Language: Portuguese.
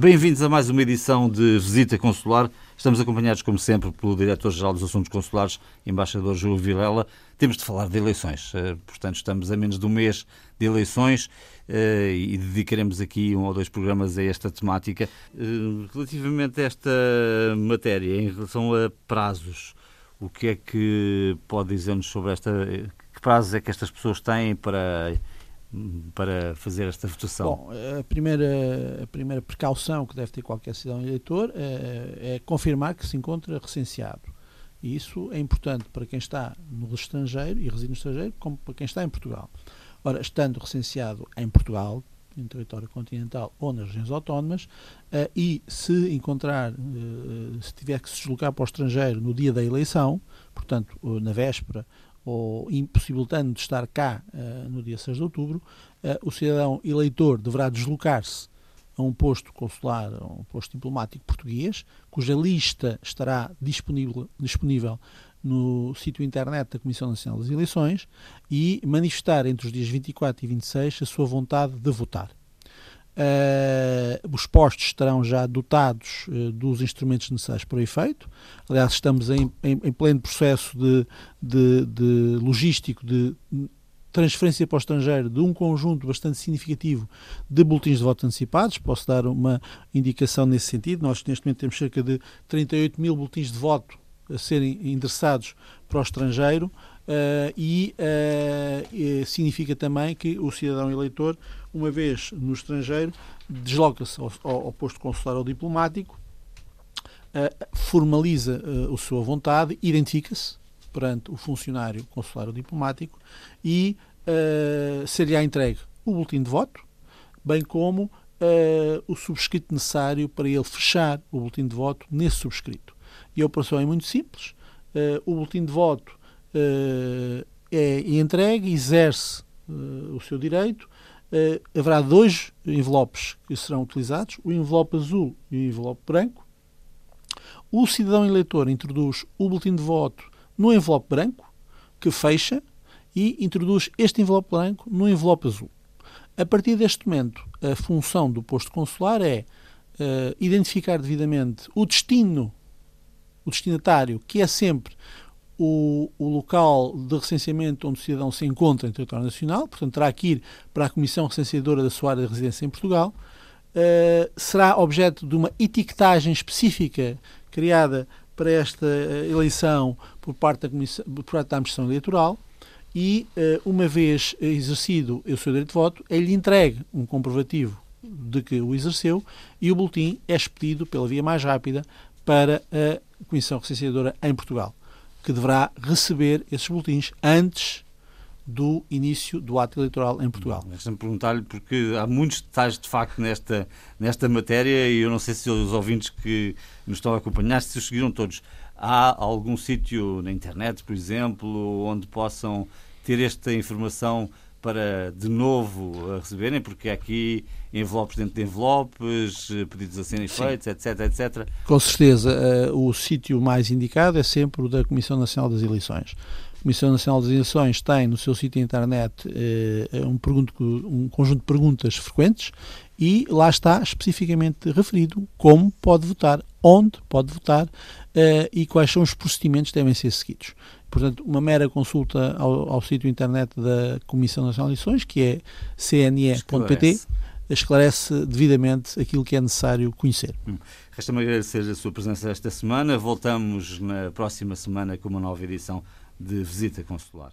Bem-vindos a mais uma edição de Visita Consular. Estamos acompanhados, como sempre, pelo Diretor-Geral dos Assuntos Consulares, Embaixador Júlio Vilela. Temos de falar de eleições, eh, portanto, estamos a menos de um mês de eleições eh, e dedicaremos aqui um ou dois programas a esta temática. Eh, relativamente a esta matéria, em relação a prazos, o que é que pode dizer-nos sobre esta. Que prazos é que estas pessoas têm para para fazer esta votação? Bom, a primeira, a primeira precaução que deve ter qualquer cidadão eleitor é, é confirmar que se encontra recenseado. E isso é importante para quem está no estrangeiro e reside no estrangeiro, como para quem está em Portugal. Ora, estando recenseado em Portugal, em território continental ou nas regiões autónomas, uh, e se encontrar, uh, se tiver que se deslocar para o estrangeiro no dia da eleição, portanto, uh, na véspera ou impossibilitando de estar cá uh, no dia 6 de outubro, uh, o cidadão eleitor deverá deslocar-se a um posto consular, a um posto diplomático português, cuja lista estará disponível, disponível no sítio internet da Comissão Nacional das Eleições e manifestar entre os dias 24 e 26 a sua vontade de votar. Uh, os postos estarão já dotados uh, dos instrumentos necessários para o efeito. Aliás, estamos em, em, em pleno processo de, de, de, logístico de transferência para o estrangeiro de um conjunto bastante significativo de boletins de voto antecipados. Posso dar uma indicação nesse sentido. Nós, neste momento, temos cerca de 38 mil boletins de voto a serem endereçados para o estrangeiro. Uh, e uh, significa também que o cidadão eleitor, uma vez no estrangeiro, desloca-se ao, ao, posto consular ou diplomático, uh, formaliza a sua vontade, identifica-se perante o funcionário consular ou diplomático e ser-lhe entregue o boletim de voto, bem como o subscrito necessário para ele fechar o boletim de voto nesse subscrito. E a operação é muito simples. o boletim de voto é entregue, exerce uh, o seu direito. Uh, haverá dois envelopes que serão utilizados, o envelope azul e o envelope branco. O cidadão eleitor introduz o boletim de voto no envelope branco, que fecha, e introduz este envelope branco no envelope azul. A partir deste momento, a função do posto consular é uh, identificar devidamente o destino, o destinatário, que é sempre o, o, local de recenseamento onde o cidadão se encontra em território nacional, portanto terá que ir para a Comissão Recenseadora da sua área de residência em Portugal, uh, será objeto de uma etiquetagem específica criada para esta uh, eleição por parte da, comissão, por parte da Administração Eleitoral e, uh, uma vez exercido o seu direito de voto, é-lhe entregue um comprovativo de que o exerceu e o boletim é expedido pela via mais rápida para a Comissão Recenseadora em Portugal que deverá receber esses boletins antes do início do ato eleitoral em Portugal. Deixa-me perguntar-lhe, porque há muitos detalhes de facto nesta, nesta matéria e eu não sei se os ouvintes que nos estão a acompanhar, se os seguiram todos. Há algum sítio na internet, por exemplo, onde possam ter esta informação para de novo receberem, porque aqui envelopes dentro de envelopes, pedidos a serem feitos, etc, etc. Com certeza, uh, o sítio mais indicado é sempre o da Comissão Nacional das Eleições. A Comissão Nacional das Eleições tem no seu sítio internet uh, um, pergunto, um conjunto de perguntas frequentes e lá está especificamente referido como pode votar, onde pode votar uh, e quais são os procedimentos que devem ser seguidos. Portanto, uma mera consulta ao, ao sítio internet da Comissão Nacional de Eleições, que é cne.pt, esclarece devidamente aquilo que é necessário conhecer. Hum. Resta-me agradecer a sua presença esta semana. Voltamos na próxima semana com uma nova edição de Visita Consular.